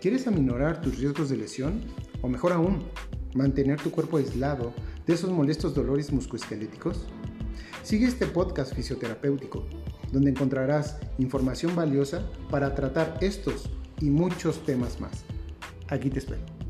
¿Quieres aminorar tus riesgos de lesión? O mejor aún, mantener tu cuerpo aislado de esos molestos dolores muscoesqueléticos? Sigue este podcast fisioterapéutico, donde encontrarás información valiosa para tratar estos y muchos temas más. Aquí te espero.